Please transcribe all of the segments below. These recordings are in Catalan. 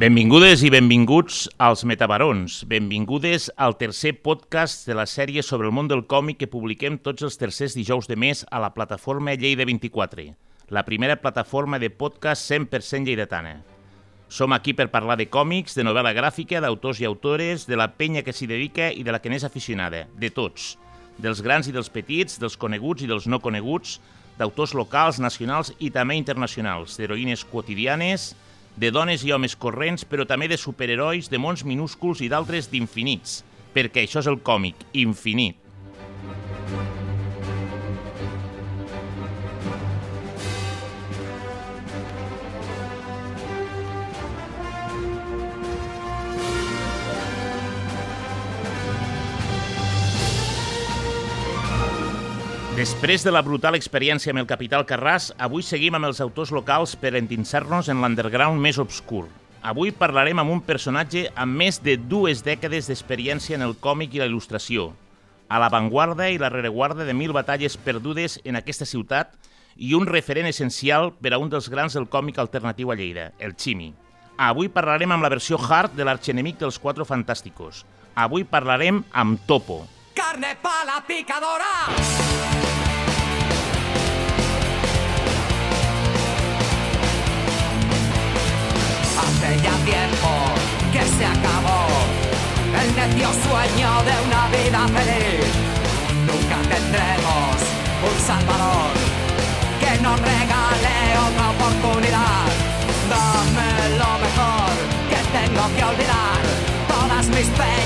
Benvingudes i benvinguts als Metabarons. Benvingudes al tercer podcast de la sèrie sobre el món del còmic que publiquem tots els tercers dijous de mes a la plataforma Lleida 24, la primera plataforma de podcast 100% lleidatana. Som aquí per parlar de còmics, de novel·la gràfica, d'autors i autores, de la penya que s'hi dedica i de la que n'és aficionada, de tots. Dels grans i dels petits, dels coneguts i dels no coneguts, d'autors locals, nacionals i també internacionals, d'heroïnes quotidianes, de dones i homes corrents, però també de superherois, de mons minúsculs i d'altres d'infinits, perquè això és el còmic, infinit. Després de la brutal experiència amb el Capital Carràs, avui seguim amb els autors locals per endinsar-nos en l'underground més obscur. Avui parlarem amb un personatge amb més de dues dècades d'experiència en el còmic i la il·lustració, a l'avantguarda i la rereguarda de mil batalles perdudes en aquesta ciutat i un referent essencial per a un dels grans del còmic alternatiu a Lleida, el Chimi. Avui parlarem amb la versió hard de l'arxenemic dels Quatre Fantàsticos. Avui parlarem amb Topo. Carne pa la picadora! Ya tiempo que se acabó el necio sueño de una vida feliz. Nunca tendremos un salvador que nos regale otra oportunidad. Dame lo mejor que tengo que olvidar. Todas mis pellas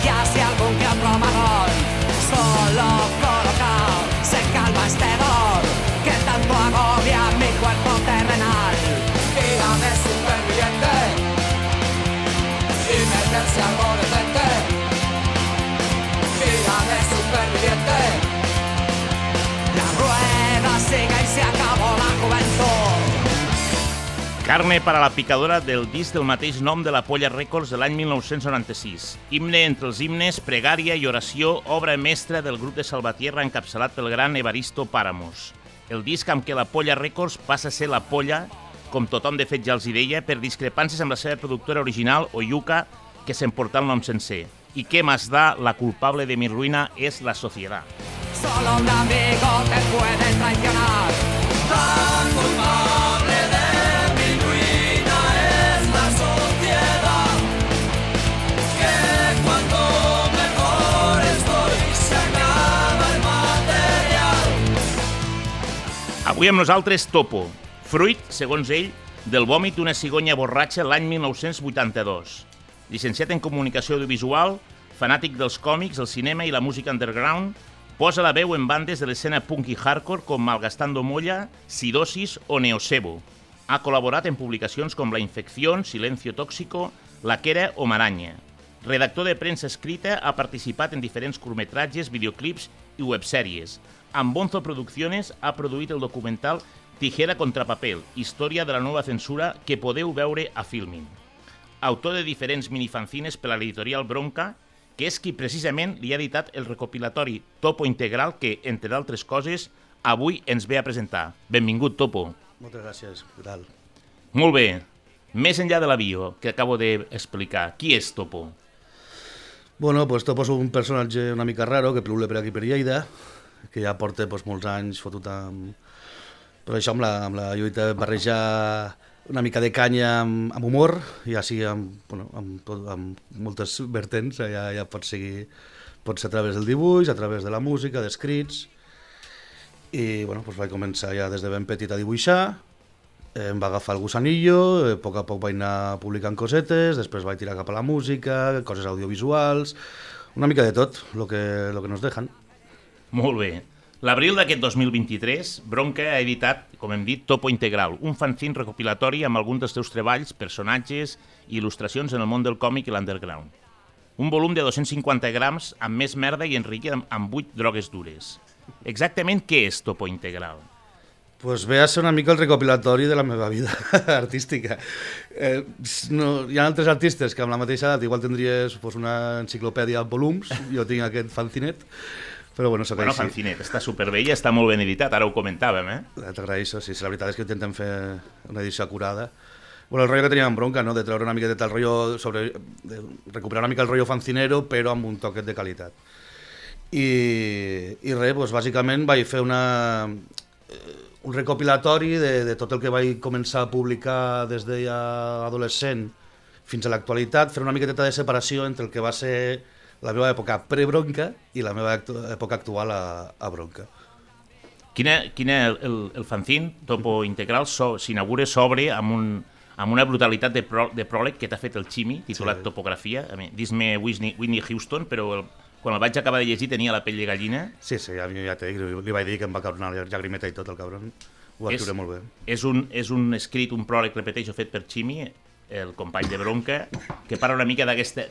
Carne per a la picadora del disc del mateix nom de la Polla Records de l'any 1996. Himne entre els himnes, pregària i oració, obra mestra del grup de Salvatierra encapçalat pel gran Evaristo Páramos. El disc amb què la Polla Records passa a ser la Polla, com tothom de fet ja els hi deia, per discrepàncies amb la seva productora original, Oyuka, que s'emportà el nom sencer. I què más da, la culpable de mi ruïna és la societat. Solo un amigo te puede traicionar. Tan culpable Avui amb nosaltres Topo, fruit, segons ell, del vòmit d'una cigonya borratxa l'any 1982. Llicenciat en Comunicació Audiovisual, fanàtic dels còmics, el cinema i la música underground, posa la veu en bandes de l'escena punk i hardcore com Malgastando Molla, Sidosis o Neosebo. Ha col·laborat en publicacions com La Infección, Silencio Tóxico, La Quera o Maranya. Redactor de premsa escrita, ha participat en diferents curtmetratges, videoclips i websèries. Amb Bonzo Producciones ha produït el documental Tijera contra papel, història de la nova censura que podeu veure a Filmin. Autor de diferents minifanzines per a l'editorial Bronca, que és qui precisament li ha editat el recopilatori Topo Integral que, entre d'altres coses, avui ens ve a presentar. Benvingut, Topo. Moltes gràcies, què tal? Molt bé. Més enllà de la bio que acabo d'explicar, qui és Topo? Bueno, pues Topo és un personatge una mica raro que plule per aquí per Lleida, que ja porta pues, molts anys fotut amb... Però això amb la, amb la lluita de barrejar una mica de canya amb, amb humor, ja sigui amb, bueno, amb, tot, amb moltes vertents, ja, ja pot seguir pot ser a través del dibuix, a través de la música, d'escrits, i bueno, pues vaig començar ja des de ben petit a dibuixar, em va agafar el gusanillo, eh, a poc a poc vaig anar publicant cosetes, després vaig tirar cap a la música, coses audiovisuals, una mica de tot, lo que, lo que nos dejan. Molt bé. L'abril d'aquest 2023, Bronca ha editat, com hem dit, Topo Integral, un fanzine recopilatori amb alguns dels teus treballs, personatges i il·lustracions en el món del còmic i l'underground. Un volum de 250 grams amb més merda i enriquit amb, amb 8 drogues dures. Exactament què és Topo Integral? Pues ve a ser una mica el recopilatori de la meva vida artística. Eh, no, hi ha altres artistes que amb la mateixa edat igual tindries pues, una enciclopèdia en volums, jo tinc aquest fanzinet, però bueno, sóc Bueno, així. fanzinet, està superbé i està molt ben editat, ara ho comentàvem, eh? T'agraeixo, sí, la veritat és que intentem fer una edició acurada Bueno, el rotllo que teníem bronca, no? de treure una miqueta el rotllo, sobre, de recuperar una mica el rotllo fancinero, però amb un toquet de qualitat. I, i res, doncs, bàsicament vaig fer una, eh, un recopilatori de, de tot el que vaig començar a publicar des de ja adolescent fins a l'actualitat, fer una miqueta de separació entre el que va ser la meva època pre-bronca i la meva actu època actual a, a bronca. Quina, quina el, el, el fanzine Topo Integral so, s'inaugura sobre amb, un, amb una brutalitat de, pro, de pròleg que t'ha fet el Ximi, titulat Sí. Topografia. A mi, dis-me Whitney, Whitney Houston, però el, quan el vaig acabar de llegir tenia la pell de gallina. Sí, sí, ja, ja t'he dit, li, li vaig dir que em va caure una llagrimeta i tot, el cabron. Ho va escriure molt bé. És un, és un escrit, un pròleg, repeteixo, fet per Ximi, el company de Bronca, que parla una mica d'aquesta,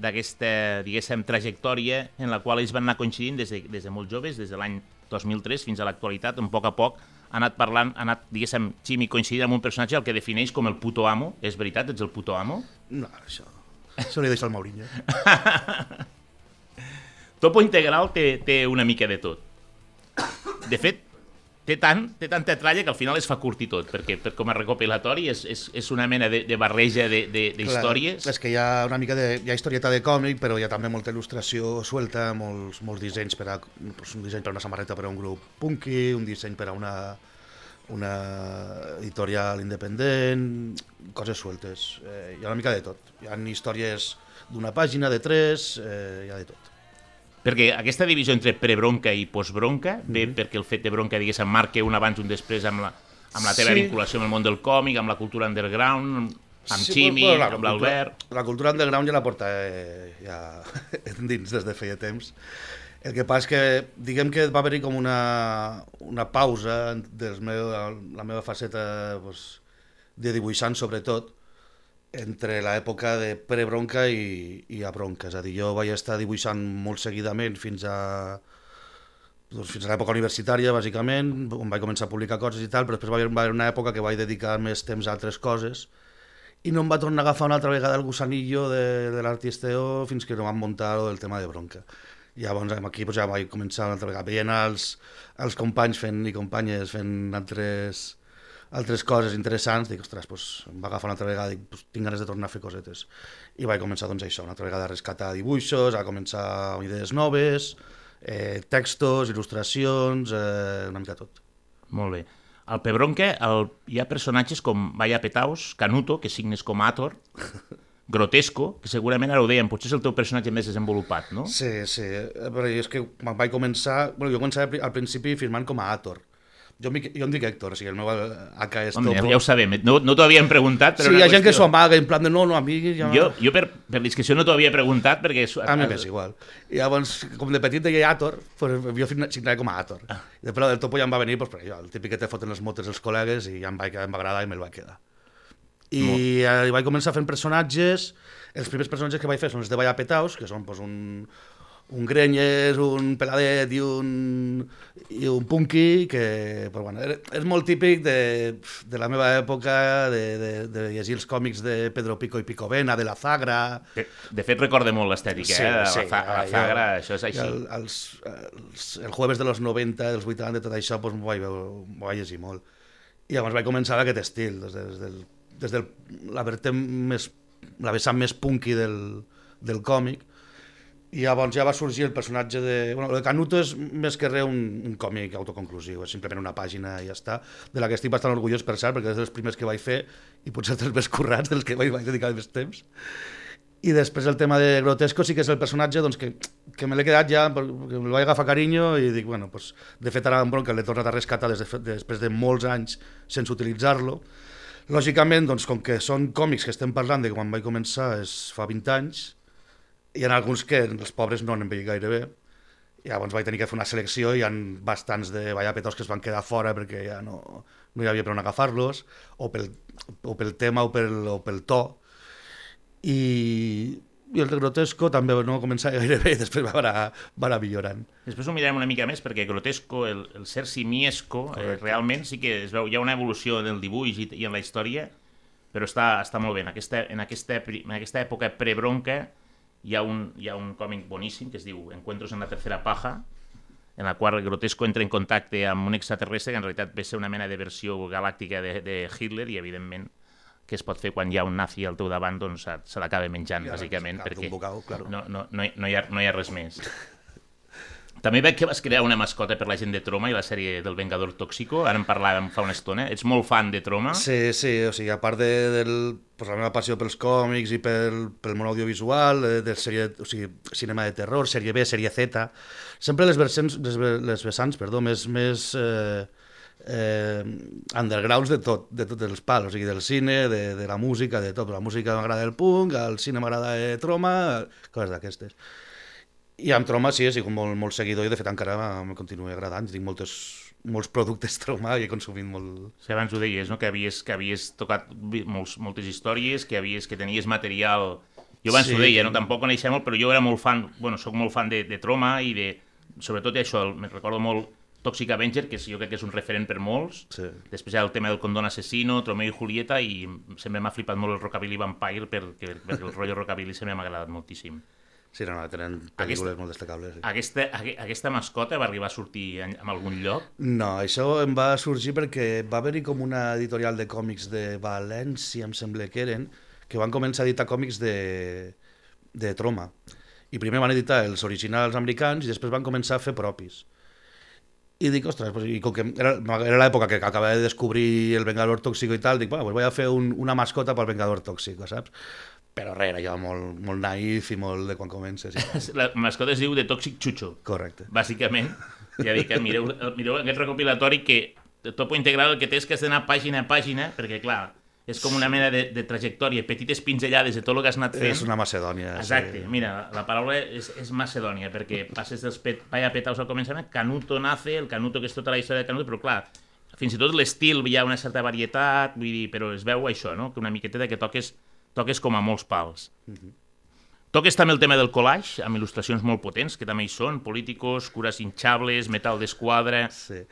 diguéssim, trajectòria en la qual ells van anar coincidint des de, des de molt joves, des de l'any 2003 fins a l'actualitat, un poc a poc ha anat parlant, ha anat, diguéssim, Ximi coincidint amb un personatge el que defineix com el puto amo. És veritat, ets el puto amo? No, això, això li deixo al Maurinho. Topo Integral té, té una mica de tot. De fet, té, tant, té tanta tralla que al final es fa curt i tot, perquè per, com a recopilatori és, és, és una mena de, de barreja de, de, de Clar, històries. És que hi ha una mica de... Hi ha historieta de còmic, però hi ha també molta il·lustració suelta, molts, molts dissenys per a... Doncs un disseny per a una samarreta per a un grup punky, un disseny per a una, una editorial independent, coses sueltes. Eh, hi ha una mica de tot. Hi ha històries d'una pàgina, de tres, eh, hi ha de tot. Perquè aquesta divisió entre prebronca i postbronca ve Mhm. perquè el fet de bronca, diguéssim, marca un abans i un després amb la, amb la teva Sí. vinculació amb el món del còmic, amb la cultura underground, amb Sí, Ximi, bueno, la amb l'Albert... La cultura underground ja la porta eh, ja dins des de feia temps. El que passa és que, diguem que va haver-hi com una, una pausa meu, la meva faceta pues, de dibuixant, sobretot, entre l'època de pre-bronca i, i a bronca. És a dir, jo vaig estar dibuixant molt seguidament fins a doncs fins a l'època universitària, bàsicament, on vaig començar a publicar coses i tal, però després va haver, va haver una època que vaig dedicar més temps a altres coses i no em va tornar a agafar una altra vegada el gusanillo de, de l'artisteo fins que no vam muntar del tema de bronca. I llavors aquí pues, ja vaig començar una altra vegada, veient els, els companys fent i companyes fent altres, altres coses interessants, dic, ostres, pues, em va agafar una altra vegada, dic, pues, tinc ganes de tornar a fer cosetes. I vaig començar doncs, això, una altra vegada a rescatar dibuixos, a començar amb idees noves, eh, textos, il·lustracions, eh, una mica tot. Molt bé. Al Pebronca el, hi ha personatges com Vaya Petaus, Canuto, que signes com Ator, Grotesco, que segurament ara ho dèiem, potser és el teu personatge més desenvolupat, no? Sí, sí, eh, però és que quan vaig començar, bueno, jo començava al principi firmant com a Ator. Jo, jo em dic Héctor, o sigui, el meu AK és Home, ja, Topo. ja ho sabem, no, no t'ho havíem preguntat, però Sí, hi ha gent que qüestió- s'ho amaga, en plan de no, no, a mi... Ja... Jo, jo per, per discreció no t'ho havia preguntat perquè... és- A mi m'és igual. I llavors, com de petit deia Ator, pues, jo signava com a Ator. Ah. I després el Topo ja em va venir, pues, per allò, el típic que te foten les motes els col·legues i ja em va, em va agradar i me'l va quedar. I eh, vaig començar fent personatges, els primers personatges que vaig fer són els de Vaya Petaus, que són pues, un, un grenyes, un peladet i un, i un punky, que però, bueno, és molt típic de, de la meva època, de, de, de llegir els còmics de Pedro Pico i Picovena, de la Zagra, De, de fet, recorda molt l'estètica, Sí, eh? La, sí, fa, la Zagra, ja- això és així. El, els, els, el jueves de los 90, dels 80, tot això, doncs, m'ho vaig, vaig llegir molt. I llavors vaig començar aquest estil, des, de, des del, des del, la més, la vessant més punky del, del còmic, i llavors ja va sorgir el personatge de... Bueno, de Canuto és més que res un, un còmic autoconclusiu, és simplement una pàgina i ja està, de la que estic bastant orgullós per cert, perquè és dels primers que vaig fer i potser dels més currats, dels que vaig, vaig dedicar més temps. I després el tema de Grotesco sí que és el personatge doncs, que, que me l'he quedat ja, perquè me'l vaig agafar carinyo i dic, bueno, pues, de fet ara en Bronca l'he tornat a rescatar des de, després de molts anys sense utilitzar-lo. Lògicament, doncs, com que són còmics que estem parlant de quan vaig començar és fa 20 anys, hi ha alguns que els pobres no han envellit gaire bé, i llavors vaig tenir que fer una selecció i hi ha bastants de vallapetos que es van quedar fora perquè ja no, no hi havia per on agafar-los, o, pel, o pel tema o pel, o pel to. I, i el Grotesco també no començava gaire bé i després va anar, va anar millorant. Després ho mirarem una mica més perquè Grotesco, el, el ser simiesco, eh, realment sí que es veu, hi ha una evolució en el dibuix i, i en la història, però està, està molt bé. En aquesta, en aquesta, en aquesta època prebronca hi ha, un, hi ha un còmic boníssim que es diu Encuentros en la tercera paja, en la qual Grotesco entra en contacte amb un extraterrestre que en realitat ve ser una mena de versió galàctica de, de Hitler i, evidentment, que es pot fer quan hi ha un nazi al teu davant, doncs se, l'acaba menjant, Ja, bàsicament, perquè bocau, claro. no, no, no, hi ha, no hi ha res més. També veig que vas crear una mascota per la gent de Troma i la sèrie del Vengador Tóxico, ara en parlàvem fa una estona. Ets molt fan de Troma? Sí, sí, o sigui, a part de, del, pues, la meva passió pels còmics i pel, pel món audiovisual, de, de sèrie, o sigui, cinema de terror, sèrie B, sèrie Z, sempre les, versants, les, les vessants perdó, més, més eh, eh, undergrounds de tot, de tots els pals, o sigui, del cine, de, de la música, de tot. La música m'agrada el punk, el cine m'agrada de Troma, coses d'aquestes. I amb Troma sí, he sigut molt, molt seguidor i de fet encara em continua agradant. Tinc moltes, molts productes Troma i he consumit molt... O sigui, abans ho deies, no? que, havies, que havies tocat molts, moltes històries, que, havies, que tenies material... Jo abans Sí. ho deia, no? tampoc coneixia molt, però jo era molt fan, bueno, sóc molt fan de, de Troma i de, sobretot això, me recordo molt Toxic Avenger, que jo crec que és un referent per molts. Sí. Després hi ha el tema del condón assassino, Tromeo i Julieta, i sempre m'ha flipat molt el Rockabilly Vampire, perquè, perquè el rotllo Rockabilly sempre m'ha agradat moltíssim. Sí, no, no, tenen pel·lícules molt destacables. Sí. Aquesta, aque- aquesta mascota va arribar a sortir en, en algun lloc? No, això em va sorgir perquè va haver-hi com una editorial de còmics de València, em sembla que eren, que van començar a editar còmics de, de Troma. I primer van editar els originals americans i després van començar a fer propis. I dic, ostres, pues, i com que era, era l'època que acabava de descobrir el Vengador Tóxico i tal, dic, bueno, pues voy a fer un, una mascota pel Vengador Tóxico, saps? Però res, era jo molt, molt naïf i molt de quan comences. I... La mascota es diu de Toxic Chucho. Correcte. bàsicament. Ja dic, eh, mireu, mireu aquest recopilatori que Topo Integral el que té és que has d'anar pàgina a pàgina, perquè clar, és com una mena de, de trajectòria, petites pinzellades de tot el que has anat fent. És una Macedònia. Exacte, mira, la paraula és, és Macedònia, perquè passes dels pet, vaya petaus al començament, Canuto nace, el Canuto que és tota la història de Canuto, però clar, fins i tot l'estil hi ha una certa varietat, vull dir, però es veu això, no? que una miqueta que toques, toques com a molts pals. Toques també el tema del collage, amb il·lustracions molt potents, que també hi són, políticos, cures hinchables, metal d'esquadra... Sí.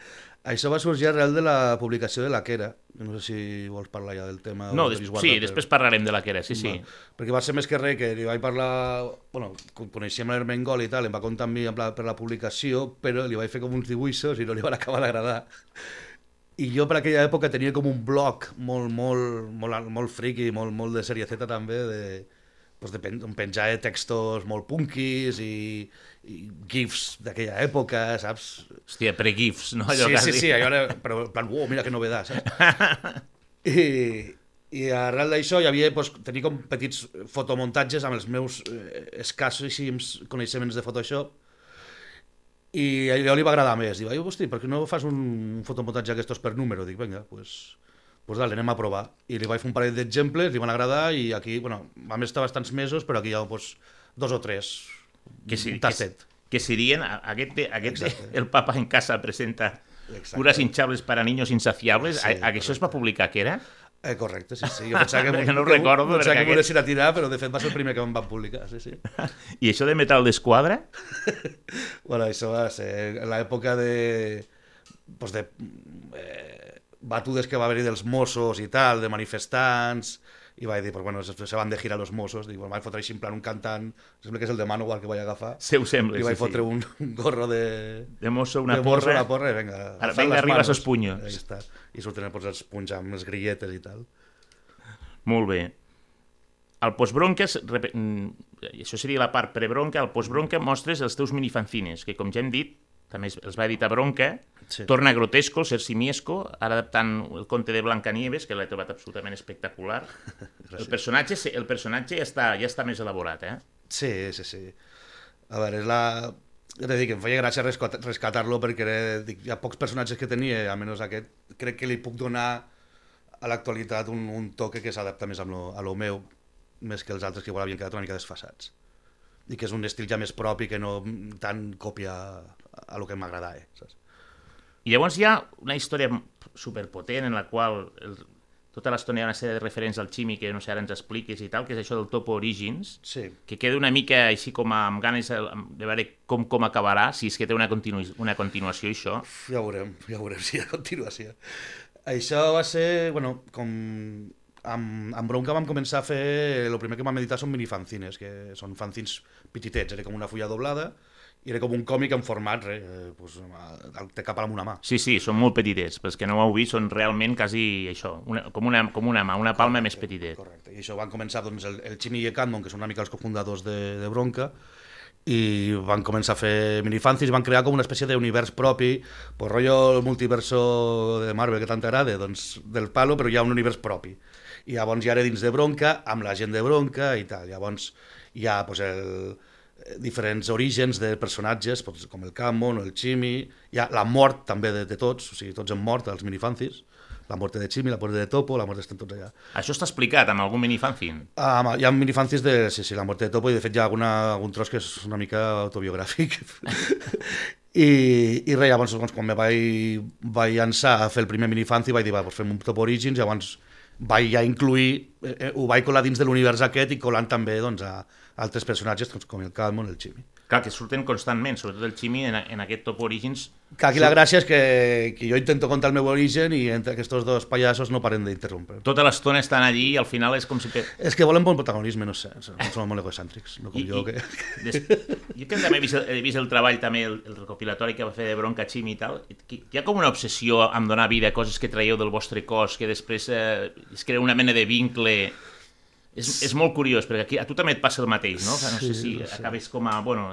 Això va sorgir arrel de la publicació de la Quera. No sé si vols parlar ja del tema. No, des, sí, guardat, després parlarem de la que era, sí, sí. Va. Perquè va ser més que res que li vaig parlar... Bueno, con- coneixíem l'Hermengol i tal, em va contar amb mi per la publicació, però li vaig fer com uns dibuixos i no li van acabar d'agradar. I jo per aquella època tenia com un blog molt, molt, molt, molt friki, molt, molt de sèrie Z també, de, pues de pen, on penjava textos molt punkis i, i gifs d'aquella època, saps? Hòstia, pre-gifs, no? Sí, has sí, dit. sí, allò era, però en plan, uau, mira que novedat, saps? I, i arrel d'això hi havia, doncs, tenia com petits fotomuntatges amb els meus eh, escassíssims coneixements de Photoshop i allò li va agradar més. Diu, "Ai, hosti, per què no fas un fotomuntatge d'aquestos per número? Dic, vinga, doncs pues, pues dale, anem a provar. I li vaig fer un parell d'exemples, li van agradar i aquí, bueno, vam estar bastants mesos, però aquí hi ha pues, dos o tres, que, sí, un que, tastet. que serien, a- aquest, aquest Exacte. el papa en casa presenta Exacte. cures hinchables para niños insaciables, Sí, a, que això es va publicar, que era? Eh, correcte, sí, sí. Jo pensava que, Perquè no ho que, recordo, pensava perquè que aquest- a tirar, però de fet va ser el primer que em van publicar, sí, sí. I això de metal d'esquadra? Bueno, això va ser en l'època de... Pues de eh, batudes que va haver-hi dels Mossos i tal, de manifestants, i vaig dir, pues bueno, se, se van de gira los Mossos, dic, bueno, vaig fotre així en plan un cantant, sembla que és el de Manowar que vaig agafar, Se ho sembla, i sí, vaig fotre sí. un, un gorro de... De mosso, una de mosso, porra. una porra, i vinga, Ara, vinga, arriba esos puños. Ahí està. I surten pues, els punys amb les grilletes i tal. Molt bé. Al postbronca, es repe- mm, això seria la part prebronca, al postbronca mostres els teus minifanzines, que com ja hem dit, també els va editar Bronca, Sí. torna grotesco, simiesco, ara adaptant el conte de Blancanieves, que l'he trobat absolutament espectacular. el personatge, el personatge ja està, ja està més elaborat, eh? Sí, sí, sí. A veure, és la... Ja t'he dit que em feia gràcia rescat- rescatar-lo perquè era, dic, hi ha pocs personatges que tenia, almenys aquest, crec que li puc donar a l'actualitat un, un toque que s'adapta més a lo, a lo meu, més que els altres que igual havien quedat una mica desfasats. I que és un estil ja més propi que no tant còpia a, a lo que m'agradava, saps? I llavors hi ha una història superpotent en la qual el, tota l'estona hi ha una sèrie de referents al Ximi que no sé, ara ens expliques i tal, que és això del Topo Origins, Sí, que queda una mica així com amb ganes de veure com, com acabarà, si és que té una, continu una continuació això. ja veurem, ja veurem si hi ha continuació. Això va ser, bueno, com amb, amb Bronca vam començar a fer, el primer que vam editar són minifanzines, que són fanzins petitets, era com una fulla doblada, i era com un còmic en format, eh, pues, té cap amb una mà. Sí, sí, són molt petitets. Pels que no ho heu vist, són realment quasi això, una, com, una, com una mà, una palma més petitet. Correcte. I això van començar doncs, el, el Chimi i el Candon, que són una mica els cofundadors de, de Bronca, i van començar a fer minifanzis, van crear com una espècie d'univers propi, pues rotllo el multiverso de Marvel que tant t'agrada, doncs del palo, però hi ha un univers propi. I llavors ja era dins de Bronca, amb la gent de Bronca i tal. Llavors hi ha pues, el, diferents orígens de personatges, pues, com el Cammon o el Chimi, hi ha la mort també de, de tots, o sigui, tots han mort, els minifanzis, la mort de Chimi, la mort de Topo, la mort estan tots allà. Això està explicat amb algun minifanzin? Ah, hi ha minifanzis de, sí, sí, la mort de Topo, i de fet hi ha alguna, algun tros que és una mica autobiogràfic. I, i res, llavors, doncs, quan me vaig, vaig llançar a fer el primer minifanzi, vaig dir, va, doncs fem un Topo Origins, llavors vaig ja incluir, eh, eh, ho vaig colar dins de l'univers aquest i colant també doncs, a, altres personatges com el Calmon, el Chimi. Clar, que surten constantment, sobretot el Chimi en, en aquest top Origins. Que aquí la gràcia és que, que jo intento contar el meu origen i entre aquests dos pallassos no paren d'interrompre. Tota l'estona estan allí i al final és com si... És que volen bon protagonisme, no sé, són molt egocèntrics, no com I, jo. I, que... Des... Jo que també he vist, he vist el treball, també el, el recopilatori que va fer de Bronca Chimi i tal, hi ha com una obsessió amb donar vida a coses que traieu del vostre cos, que després eh, es crea una mena de vincle és, és molt curiós, perquè aquí a tu també et passa el mateix, no? Que no sí, sé si no sé. acabes com a... Bueno,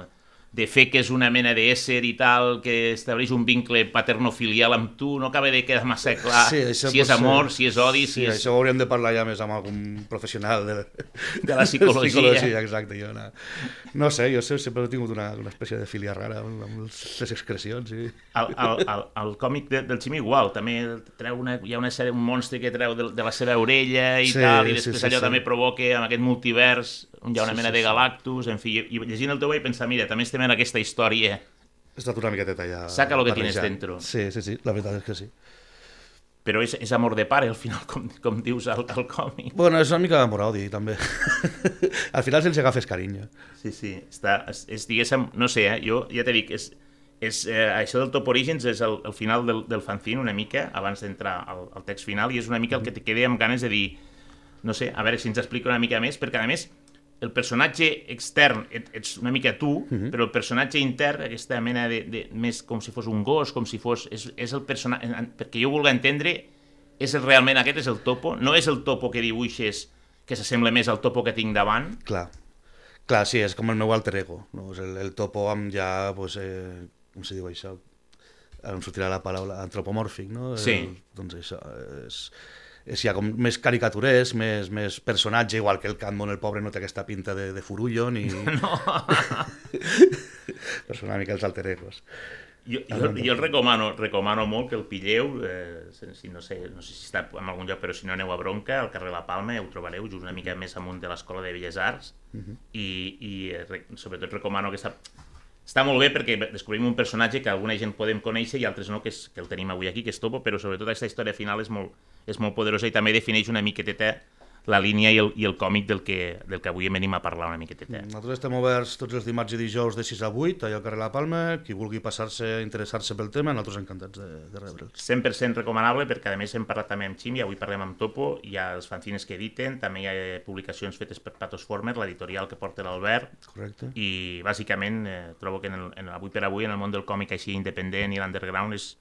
de fer que és una mena d'ésser i tal, que estableix un vincle paternofilial amb tu, no acaba de quedar massa clar sí, si és amor, ser... si és odi... Sí, si és... això ho hauríem de parlar ja més amb algun professional de, de la psicologia. psicologia exacte, jo no, no sé, jo sempre he tingut una, una espècie de filia rara amb, amb les excrecions. I... El, el, el, el còmic de, del Ximi igual, també treu una, hi ha una sèrie, un monstre que treu de, de la seva orella i sí, tal, i després sí, sí, allò sí. també provoca amb aquest multivers hi ha una sí, mena sí, de galactus, en fi, i llegint el teu vaig pensar, mira, també estem en aquesta història. Estat una miqueta ja... Saca lo que tienes dentro. Sí, sí, sí, la veritat és que sí. Però és, és amor de pare, al final, com, com dius al, al còmic. Bueno, és una mica d'amor-odi, també. al final se'ls agafes carinyo. Sí, sí, està, és, és diguéssim, no sé, eh, jo ja t'he dit, és, és, eh, això del Top Origins és el, el final del, del fanzine una mica, abans d'entrar al, al text final, i és una mica el que te queda amb ganes de dir, no sé, a veure si ens explica una mica més, perquè a més el personatge extern et, ets una mica tu, uh mhm. -huh. però el personatge intern, aquesta mena de, de, més com si fos un gos, com si fos... És, és el personatge... Perquè jo vulgui entendre, és el, realment aquest és el topo, no és el topo que dibuixes que s'assembla més al topo que tinc davant. Clar, clar, sí, és com el meu alter ego, no? És el, el topo amb ja, pues, eh, com se diu això? Em sortirà la paraula antropomòrfic, no? Sí. El, doncs això, és és ja com més caricaturès, més, més personatge, igual que el Catmon, el pobre, no té aquesta pinta de, de furullo ni... No. Però són una mica els alter egos. Jo, jo, jo el recomano, recomano molt que el pilleu, eh, si no, sé, no sé si està en algun lloc, però si no aneu a Bronca, al carrer La Palma, ja ho trobareu, just una mica més amunt de l'Escola de Belles Arts, uh -huh. i, i eh, sobretot recomano que està, està molt bé perquè descobrim un personatge que alguna gent podem conèixer i altres no, que, és, que el tenim avui aquí, que és Topo, però sobretot aquesta història final és molt, és molt poderosa i també defineix una miqueteta la línia i el, i el còmic del que, del que avui venim a parlar una miqueteta. Nosaltres estem oberts tots els dimarts i dijous de 6 a 8, allà al carrer La Palma, qui vulgui passar-se, interessar-se pel tema, nosaltres encantats de, de rebre'ls. 100% recomanable, perquè a més hem parlat també amb Xim, i avui parlem amb Topo, hi ha els fanzines que editen, també hi ha publicacions fetes per Patos Former, l'editorial que porta l'Albert, Correcte. i bàsicament eh, trobo que en el, en, avui per avui en el món del còmic així independent i l'underground és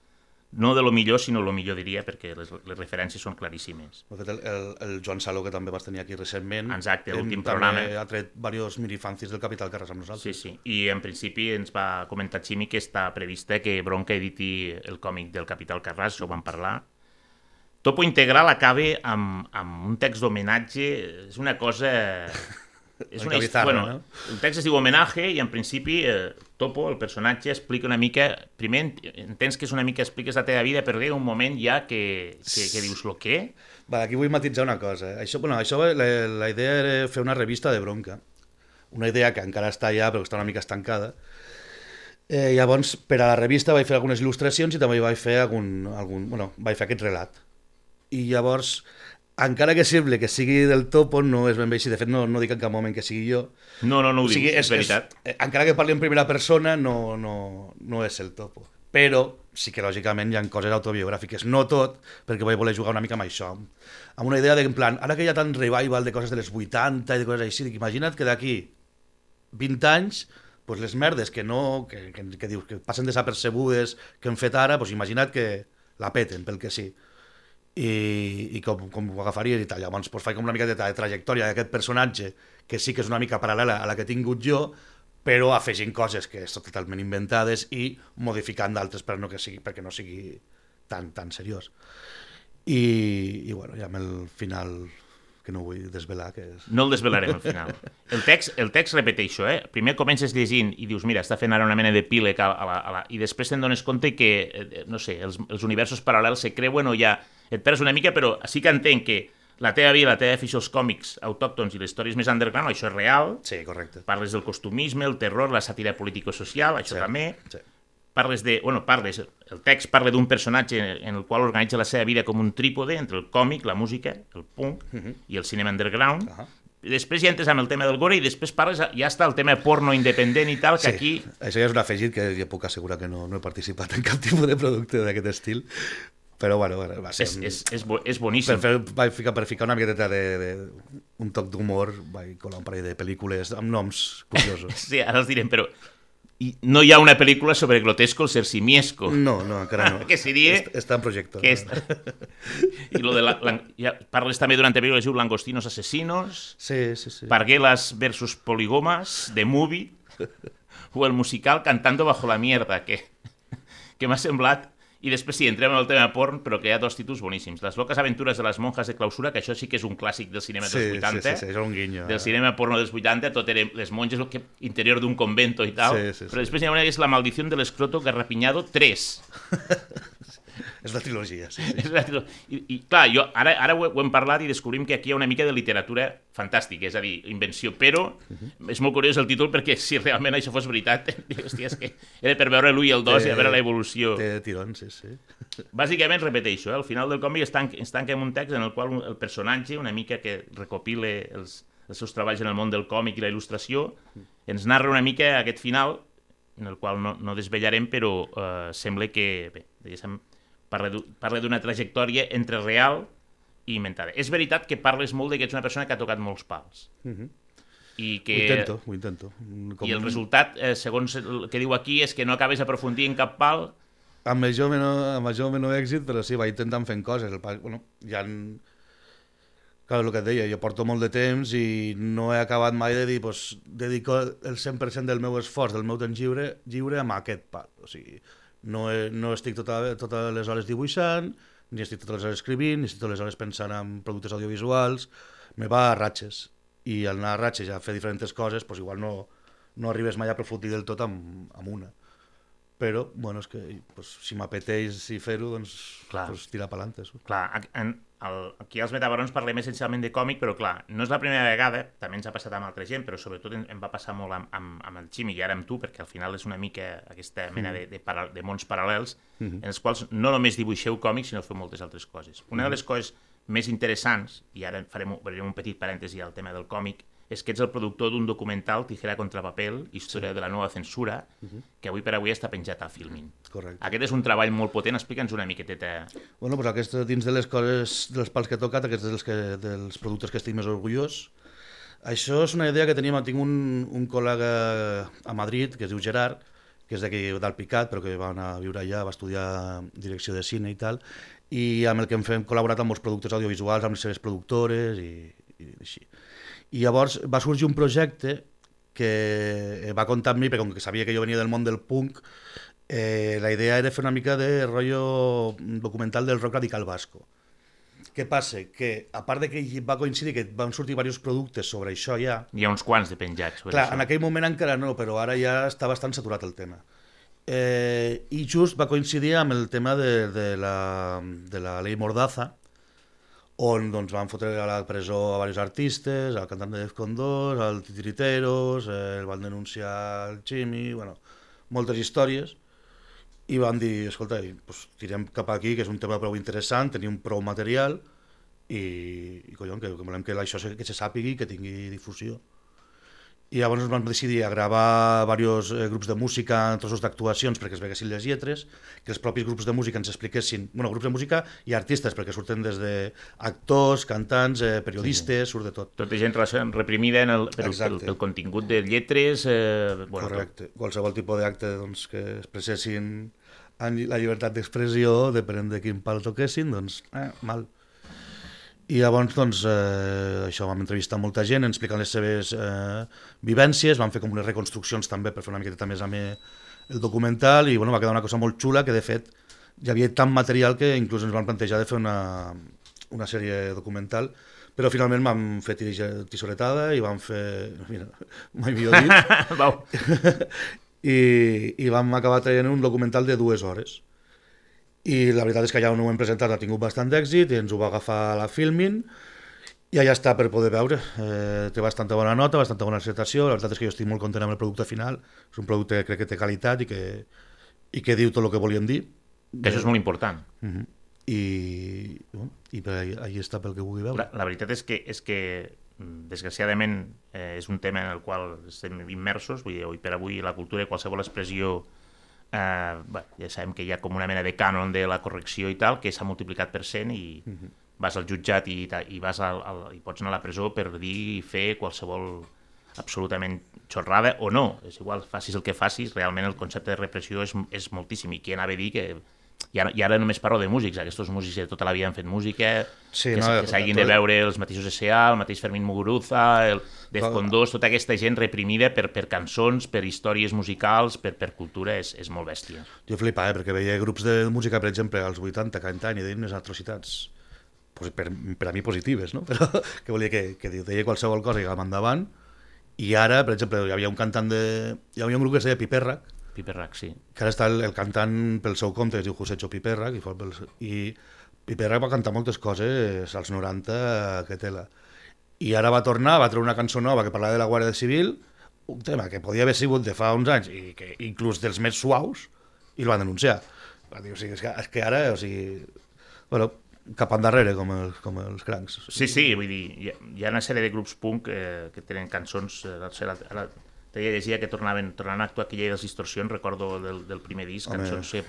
no de lo millor, sinó lo millor diria, perquè les, les referències són claríssimes. De fet, el, el, el Joan Saló, que també vas tenir aquí recentment, Exacte, l'últim programa. ha tret diversos minifancis del Capital Carres amb nosaltres. Sí, sí, i en principi ens va comentar Ximi que està prevista que Bronca editi el còmic del Capital Carràs, ho vam parlar. Topo Integral acaba amb, amb un text d'homenatge, és una cosa és una, bizarra, bueno, no? El text es diu homenatge i en principi eh, Topo, el personatge, explica una mica... Primer entens que és una mica expliques la teva vida, però arriba un moment ja que, que, que dius lo què? Va, aquí vull matitzar una cosa. Això, bueno, això la, la idea era fer una revista de bronca. Una idea que encara està allà, però està una mica estancada. Eh, llavors, per a la revista vaig fer algunes il·lustracions i també vaig fer algun, algun, bueno, vaig fer aquest relat. I llavors encara que sembli que sigui del topo, no és ben bé així. De fet, no, no dic en cap moment que sigui jo. No, no, no ho o sigui, dic, és, és veritat. És, encara que parli en primera persona, no, no, no és el topo. Però sí que, lògicament, hi ha coses autobiogràfiques. No tot, perquè vaig voler jugar una mica amb això. Amb una idea de, en plan, ara que hi ha tant revival de coses de les 80 i de coses així, dic, imagina't que d'aquí 20 anys pues les merdes que no, que, que, que, dius, que passen desapercebudes que hem fet ara, pues imagina't que la peten, pel que sí. I, i com, com ho agafaries i tal. Llavors pues, faig com una mica de, de trajectòria d'aquest personatge, que sí que és una mica paral·lela a la que he tingut jo, però afegint coses que són totalment inventades i modificant d'altres per no que sigui, perquè no sigui tan, tan seriós. I, i bueno, ja amb el final que no vull desvelar. Que és... No el desvelarem al final. El text, el text repeteixo, eh? Primer comences llegint i dius, mira, està fent ara una mena de a, a la, a la... i després te'n dones compte que, eh, no sé, els, els universos paral·lels se creuen o ja... Et perds una mica, però sí que entenc que la teva vida, la teva afició als còmics autòctons i les històries més underground, això és real. Sí, correcte. Parles del costumisme, el terror, la sàtira político-social, això Sí, també. sí. Parles de... Bueno, parles... El text parla d'un personatge en el qual organitza la seva vida com un trípode entre el còmic, la música, el punk i el cinema underground. Ahà. I després ja entres amb el tema del gore i després parles, ja està el tema porno independent i tal, que Sí, aquí... això ja és un afegit que ja puc assegurar que no, no he participat en cap tipus de producte d'aquest estil, però bueno, bueno, va ser... És, és, és, bo, és per, boníssim. fer, vaig ficar, per ficar una miqueta de, de, un toc d'humor, vaig colar un parell de pel·lícules amb noms curiosos. Sí, ara els direm, però i no hi ha una pel·lícula sobre Grotesco el ser simiesco. No, no, encara no. Que seria- Est- Està en projecte. Que és... I lo de la, la, ja parles també durant el pel·lícula, es diu Langostinos Asesinos, Sí, sí, sí. Parguelas versus Poligomas, The Movie, o el musical Cantando bajo la mierda, que, que m'ha semblat... I després sí, entrem en el tema porn, però que hi ha dos títols boníssims. Les locas aventures de les monjas de clausura, que això sí que és un clàssic del cinema Sí, dels sí, 80. sí, sí, és un guinyo. Del cinema porno dels 80, tot eren les monges, el que, interior d'un convento i tal. Sí, sí, sí. Però després hi ha una que és La maldició de l'escroto garrapiñado 3. És la trilogia, sí. sí. És la tilo- I, I, clar, jo, ara, ara ho, ho hem parlat i descobrim que aquí hi ha una mica de literatura fantàstica, és a dir, invenció, però és molt curiós el títol perquè si realment això fos veritat, hòstia, és que era per veure l'1 i el 2 i a veure l'evolució. Té tirons, sí, sí. Bàsicament, repeteixo, eh, al final del còmic es tanca, es tanca en un text en el qual el personatge, una mica que recopile els, els seus treballs en el món del còmic i la il·lustració, ens narra una mica aquest final, en el qual no, no desvellarem, però eh, sembla que, bé, diguéssim, parla d'u- parla d'una trajectòria entre real i inventada. És veritat que parles molt de que ets una persona que ha tocat molts pals. I que... Ho intento, ho intento. Com... I el resultat, eh, segons el que diu aquí, és que no acabes aprofundir en cap pal, amb major o menor, amb major menor èxit, però sí, vaig intentant fent coses. El, pa- bueno, ja en... Clar, el que et deia, jo porto molt de temps i no he acabat mai de dir, pues, dedico el 100% del meu esforç, del meu temps lliure, lliure amb aquest pal. O sigui, no, he, no estic tota, totes les hores dibuixant, ni estic totes les hores escrivint, ni estic totes les hores pensant en productes audiovisuals, me va a ratxes. I al anar a ratxes a fer diferents coses, pues igual no, no arribes mai a aprofundir del tot amb, amb una però, bueno, és que pues, si m'apeteix i fer-ho, doncs, Clar. pues, tirar pelante. Això. Clar, en, el, aquí als Metabarons parlem essencialment de còmic, però clar, no és la primera vegada, també ens ha passat amb altra gent, però sobretot em, em va passar molt amb, amb, amb el Ximi i ara amb tu, perquè al final és una mica aquesta mena de, de, para, de mons paral·lels en els quals no només dibuixeu còmics, sinó feu moltes altres coses. Una de les coses més interessants, i ara farem, farem un petit parèntesi al tema del còmic, és que ets el productor d'un documental Tijera contra papel, història de la nova censura, que avui per avui està penjat a Filmin. Correcte. Aquest és un treball molt potent, explica'ns una miqueteta Bueno, pues aquest, dins de les coses, dels pals que he tocat, aquests dels, que, dels productes que estic més orgullós. Això és una idea que teníem, tinc un, un col·lega a Madrid, que es diu Gerard, que és d'aquí d'Alpicat, però que va anar a viure allà, va estudiar direcció de cine i tal, i amb el que hem fet, hem col·laborat amb molts productors audiovisuals, amb les seves productores i, i així. I llavors va sorgir un projecte que va comptar amb mi, perquè com que sabia que jo venia del món del punk, eh, la idea era fer una mica de rotllo documental del rock radical basco. Què passa? Que, a part de que va coincidir que van sortir diversos productes sobre això ja, Hi ha uns quants de penjats. sobre clar, això. en aquell moment encara no, però ara ja està bastant saturat el tema. Eh, I just va coincidir amb el tema de, de, la, de la llei Mordaza, on doncs, van fotre a la presó a diversos artistes, al cantant de Defcon 2, al Titiriteros, eh, el van denunciar el Ximi, bueno, moltes històries, i van dir, escolta, pues, tirem cap aquí, que és un tema prou interessant, tenim prou material, i, i collons, que, que volem que això que se sàpigui, que tingui difusió. I llavors vam decidir a gravar diversos eh, grups de música, trossos d'actuacions perquè es veguessin les lletres, que els propis grups de música ens expliquessin, bueno, grups de música i artistes, perquè surten des de actors, cantants, eh, periodistes, sí. surt de tot. Tota gent reprimida en el, pel, pel, pel contingut de lletres... Eh, bueno, Correcte. Tot. Qualsevol tipus d'acte doncs, que expressessin la llibertat d'expressió, depenent de quin pal toquessin, doncs, eh, mal. I llavors, doncs, eh, això, vam entrevistar molta gent, ens expliquen les seves eh, vivències, vam fer com unes reconstruccions també per fer una miqueta més amb el documental i bueno, va quedar una cosa molt xula que, de fet, hi havia tant material que inclús ens van plantejar de fer una, una sèrie documental, però finalment vam fer tisoretada i vam fer... Mira, mai millor dit. I, I vam acabar traient un documental de dues hores i la veritat és que ja no ho hem presentat, ha tingut bastant d'èxit i ens ho va agafar a la Filmin i allà està per poder veure. Eh, té bastanta bona nota, bastanta bona acceptació, la veritat és que jo estic molt content amb el producte final, és un producte que crec que té qualitat i que, i que diu tot el que volíem dir. Que això és molt important. Uh -huh. I, bueno, i per ahí, ahí està pel que vulgui veure. La, la veritat és que, és que desgraciadament eh, és un tema en el qual estem immersos, vull dir, avui per avui la cultura i qualsevol expressió eh, bé, ja sabem que hi ha com una mena de cànon de la correcció i tal, que s'ha multiplicat per cent i uh -huh. vas al jutjat i, i, vas al, al, i pots anar a la presó per dir i fer qualsevol absolutament xorrada o no, és igual, facis el que facis, realment el concepte de repressió és, és moltíssim i qui anava a dir que i ara, i ara només parlo de músics, aquests músics de tota la vida han fet música, sí, que, no, que s'hagin de veure els mateixos S.A., el mateix Fermín Muguruza, el Defcon 2, tota aquesta gent reprimida per, per cançons, per històries musicals, per, per cultura, és, és molt bèstia. Jo flipava, eh, perquè veia grups de música, per exemple, als 80, cantant i deien unes atrocitats pues, per, per a mi positives, no? però que volia que, que deia qualsevol cosa i agafava endavant, i ara, per exemple, hi havia un cantant de... Hi havia un grup que es deia Piperrac, Piperrac, sí. Que ara està el, el cantant pel seu compte, es diu Josecho Piperrac, i, pel, i Piperrac va cantar moltes coses als 90 que tela. I ara va tornar, va treure una cançó nova que parlava de la Guàrdia Civil, un tema que podia haver sigut de fa uns anys i que inclús dels més suaus, i el van denunciar. Va dir, o sigui, és, que, és que ara, o sigui, bueno, cap endarrere com els, com els crancs. Sí, sí, vull dir, hi ha, hi ha una sèrie de grups punk eh, que tenen cançons, eh, ara, Deia, llegia que tornaven, tornaven a actuar aquella de les distorsions, recordo del, del primer disc, Home. cançons que,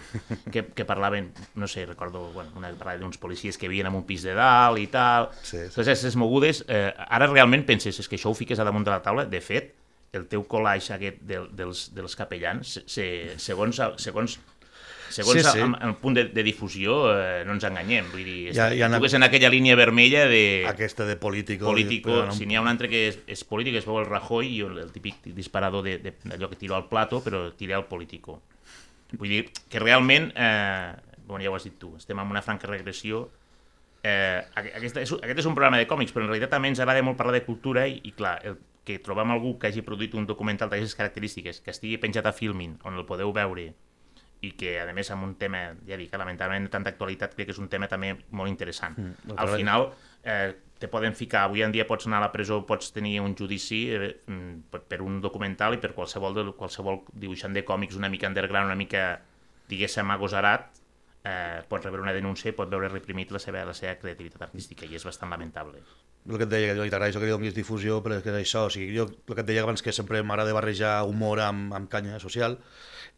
que, que parlaven, no sé, recordo bueno, una parlava d'uns policies que vivien en un pis de dalt i tal. Sí, sí. Totes aquestes mogudes, eh, ara realment penses, és que això ho fiques a damunt de la taula, de fet, el teu collage aquest de, dels, dels capellans, se, segons, segons segons sí, sí. El, el punt de, de difusió, eh, no ens enganyem. Vull dir, ja, ja tu en aquella línia vermella de... Aquesta de político. político no... Si n'hi ha un altre que és, és polític, es veu el Rajoy i el, el típic disparador d'allò que tira al plato, però tira al político. Vull dir que realment, eh, bueno, ja ho has dit tu, estem en una franca regressió. Eh, aquest, és, aquest és un programa de còmics, però en realitat també ens agrada molt parlar de cultura i, i clar, el, que trobem algú que hagi produït un documental d'aquestes característiques, que estigui penjat a Filmin, on el podeu veure, i que a més amb un tema, ja dic, lamentablement de tanta actualitat, crec que és un tema també molt interessant. Mm, Al final eh, te poden ficar, avui en dia pots anar a la presó, pots tenir un judici eh, mm, per un documental i per qualsevol, de, qualsevol dibuixant de còmics una mica underground, una mica, diguéssim, agosarat, eh, pot rebre una denúncia i pot veure reprimit la seva, la seva creativitat artística i és bastant lamentable. El que et deia, que t'agraeixo que li donis difusió, però és que és això, o sigui, jo el que et deia abans que sempre m'agrada barrejar humor amb, amb canya social,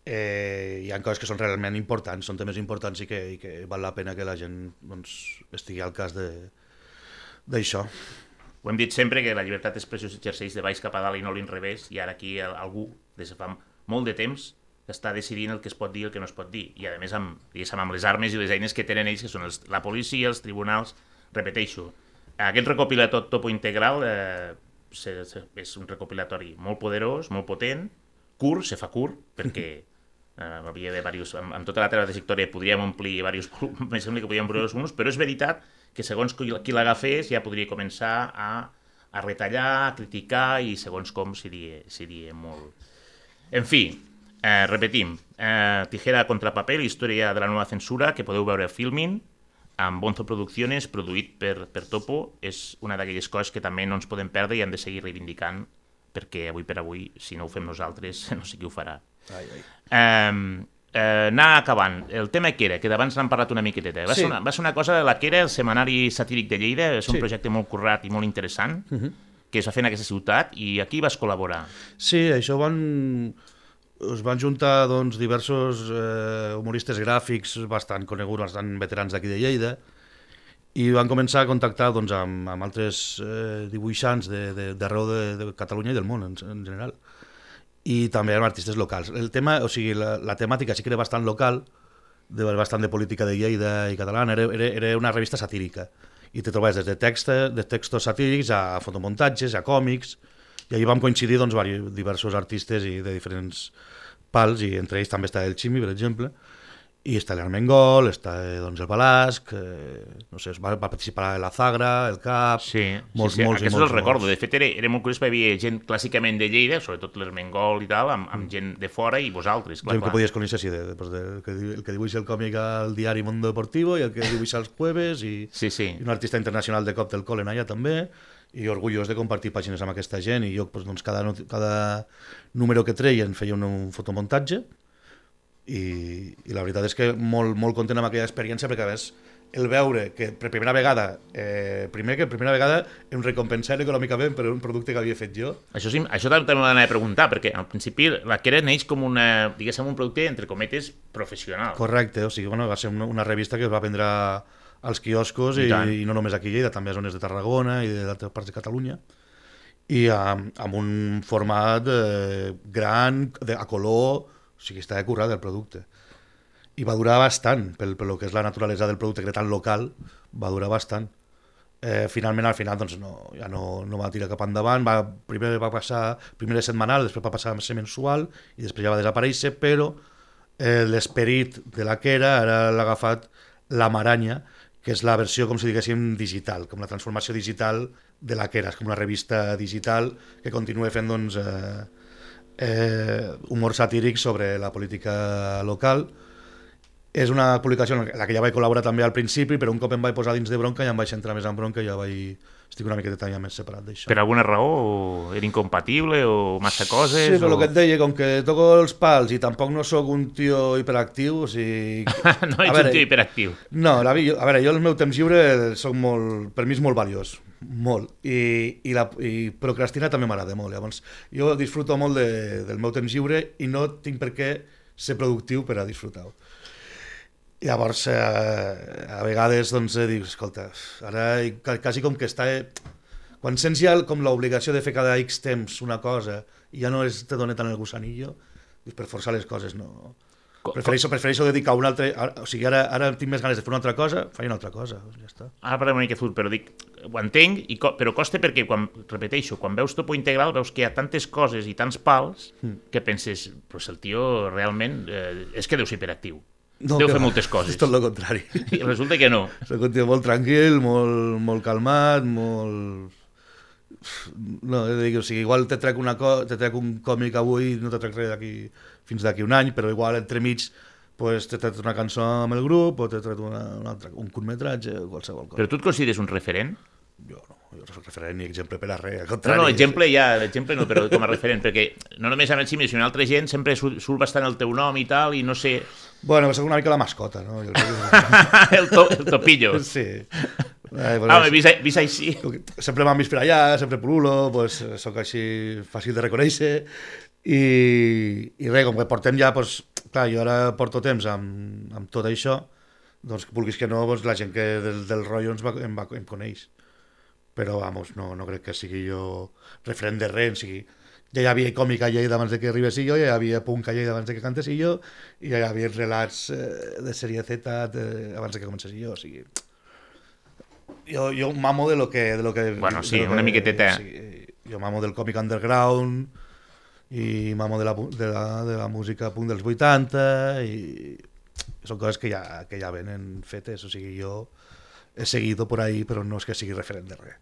eh, hi ha coses que són realment importants, són temes importants i que, i que val la pena que la gent doncs, estigui al cas d'això. Ho hem dit sempre que la llibertat d'expressió s'exerceix de baix cap a dalt i no l'inrevés, i ara aquí algú, des de fa molt de temps, està decidint el que es pot dir i el que no es pot dir. I a més amb, amb les armes i les eines que tenen ells, que són els, la policia, els tribunals, repeteixo, aquest recopilatori topo integral eh, se, se, és un recopilatori molt poderós, molt potent, curt, se fa curt, perquè Uh, havia de varios, amb, amb tota la teva trajectòria podríem omplir diversos me sembla que podríem omplir uns, però és veritat que segons qui, qui l'agafés ja podria començar a, a retallar, a criticar i segons com seria, seria molt... En fi, eh, repetim, eh, Tijera contra paper, història de la nova censura, que podeu veure a Filmin, amb Bonzo Producciones, produït per, per Topo, és una d'aquelles coses que també no ens podem perdre i hem de seguir reivindicant perquè avui per avui, si no ho fem nosaltres, no sé qui ho farà. Ai, ai. Um, eh, anar acabant. El tema que era, que d'abans n'hem parlat una miqueteta. Va, sí. ser una, va ser una cosa de la que era el Semanari Satíric de Lleida, és un sí. projecte molt currat i molt interessant, uh mhm. -huh. que es va fer en aquesta ciutat i aquí vas col·laborar. Sí, això van... Es van juntar doncs, diversos eh, humoristes gràfics bastant coneguts, bastant veterans d'aquí de Lleida, i van començar a contactar doncs, amb, amb altres eh, dibuixants d'arreu de, de, de Catalunya i del món en, en general. I també amb artistes locals. El tema, o sigui, la, la temàtica sí que era bastant local, de, bastant de política de Lleida i catalana, era, era, era una revista satírica. I te trobes des de, texta, de textos satírics a fotomuntatges, a còmics, i ahir vam coincidir doncs, diversos artistes i de diferents pals, i entre ells també està el Ximi, per exemple, i està l'Armengol, està eh, doncs, el Balasc, eh, no sé, va, va participar la Zagra, el CAP... Sí, molts, sí, sí. molts, aquests molts, el recordo. De fet, era, era molt curiós perquè hi havia gent clàssicament de Lleida, sobretot l'Armengol i tal, amb, amb gent de fora i vosaltres, clar, gent clar. que podies conèixer, sí, de, de, de, el, que, el que dibuixa el còmic al diari Mundo Deportivo i el que dibuixa els jueves i, sí, sí. i un artista internacional de cop del Colen allà també i orgullós de compartir pàgines amb aquesta gent i jo doncs, cada, cada número que treien feia un, un fotomuntatge i, i la veritat és que molt, molt content amb aquella experiència perquè a més el veure que per primera vegada, eh, primer que per primera vegada em recompensar econòmicament per un producte que havia fet jo. Això, sí, això també m'ho d'anar a preguntar, perquè al principi la Quera neix com una, diguéssim, un producte, entre cometes, professional. Correcte, o sigui, bueno, va ser una, una revista que es va vendre als quioscos i, i, i no només aquí a Lleida, també a zones de Tarragona i d'altres parts de Catalunya i amb, amb un format eh, gran, de, a color, o sigui, està currat el producte. I va durar bastant, pel, pel que és la naturalesa del producte que era tan local, va durar bastant. Eh, finalment, al final, doncs, no, ja no, no va tirar cap endavant, va, primer va passar, primer setmanal, després va passar a ser mensual, i després ja va desaparèixer, però eh, l'esperit de la que era ara l'ha agafat la Maranya, que és la versió, com si diguéssim, digital, com la transformació digital de la que era, és com una revista digital que continua fent, doncs, eh, eh, humor satíric sobre la política local. És una publicació en la que ja vaig col·laborar també al principi, però un cop em vaig posar dins de bronca ja em vaig entrar més en bronca i ja vaig... estic una miqueta ja més separat d'això. Per alguna raó? O era incompatible o massa coses? Sí, però o... el que et deia, com que toco els pals i tampoc no sóc un tio hiperactiu, o sigui... no ets veure, un tio hiperactiu. No, la, jo, a veure, jo el meu temps lliure soc molt, per mi és molt valiós molt. I, i, la, i procrastinar també m'agrada molt. Llavors, jo disfruto molt de, del meu temps lliure i no tinc per què ser productiu per a disfrutar-ho. Llavors, eh, a vegades, doncs, eh, dic, escolta, ara quasi com que està... Eh, quan sents ja com l'obligació de fer cada X temps una cosa i ja no es, te dona tant el gusanillo, dius, per forçar les coses no... Prefereixo, prefereixo dedicar un altre... O sigui, ara, ara tinc més ganes de fer una altra cosa, faig una altra cosa, doncs ja està. Ara parlem una mica futur, però dic, ho entenc, i co però costa perquè, quan, repeteixo, quan veus topo integral veus que hi ha tantes coses i tants pals mm. que penses, pues el tio realment eh, és que deu ser hiperactiu. No, deu fer moltes coses. És tot el contrari. I resulta que no. Soc un tio molt tranquil, molt, molt calmat, molt... No, dic, o sigui, igual te trec, una co te trec un còmic avui no te trec res d'aquí fins d'aquí un any, però igual entremig pues, t'he tret una cançó amb el grup o t'he tret una, una altra, un curtmetratge o qualsevol cosa. Però tu et consideres un referent? Jo no, referent ni exemple per a res, al contrari. No, no, exemple ja, exemple no, però com a referent, perquè no només amb el Ximi, sinó altra gent sempre surt bastant el teu nom i tal, i no sé... Bueno, soc una mica la mascota, no? el, to, el topillo. Sí. Ai, pues, ah, vist, vist així. Sempre m'han vist per allà, sempre pululo, pues, sóc així fàcil de reconèixer, i, i res, com que portem ja, doncs, clar, jo ara porto temps amb, amb tot això, doncs vulguis que no, doncs, la gent que del, del rotllo ens va, em, va, em coneix. Però, vamos, no, no crec que sigui jo referent de res, o sigui, ja hi havia còmic a Lleida abans de que arribés jo, ja hi havia punk a Lleida abans de que cantés jo, i ja hi havia relats eh, de sèrie Z de, abans de que comencés jo, o sigui... Jo, jo mamo de lo que... De lo que bueno, sí, lo una que, miqueteta. O sigui, jo mamo del còmic underground, i mamo de la, de la, de la música punk dels 80 i són coses que ja, que ja venen fetes, o sigui, jo he seguido por ahí, però no és que sigui referent de res.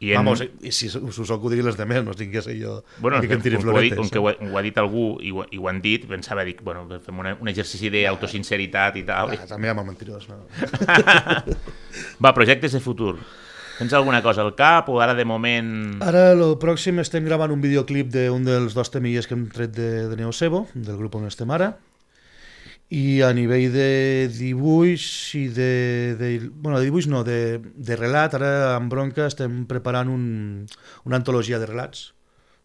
I en... Vamos, i si us soc ho digui les de més, no tinc que ser jo bueno, que em tiri floretes. Com que ho, ho ha dit algú i ho, i ho han dit, pensava, dic, bueno, fem una, un exercici d'autosinceritat i tal. Ah, també amb el mentirós, no? Va, projectes de futur. Tens alguna cosa al cap o ara de moment... Ara, el pròxim, estem gravant un videoclip d'un dels dos temilles que hem tret de, de Neosebo, del grup on estem ara, I a nivell de dibuix i de... de bueno, de dibuix no, de, de relat, ara amb Bronca estem preparant un, una antologia de relats.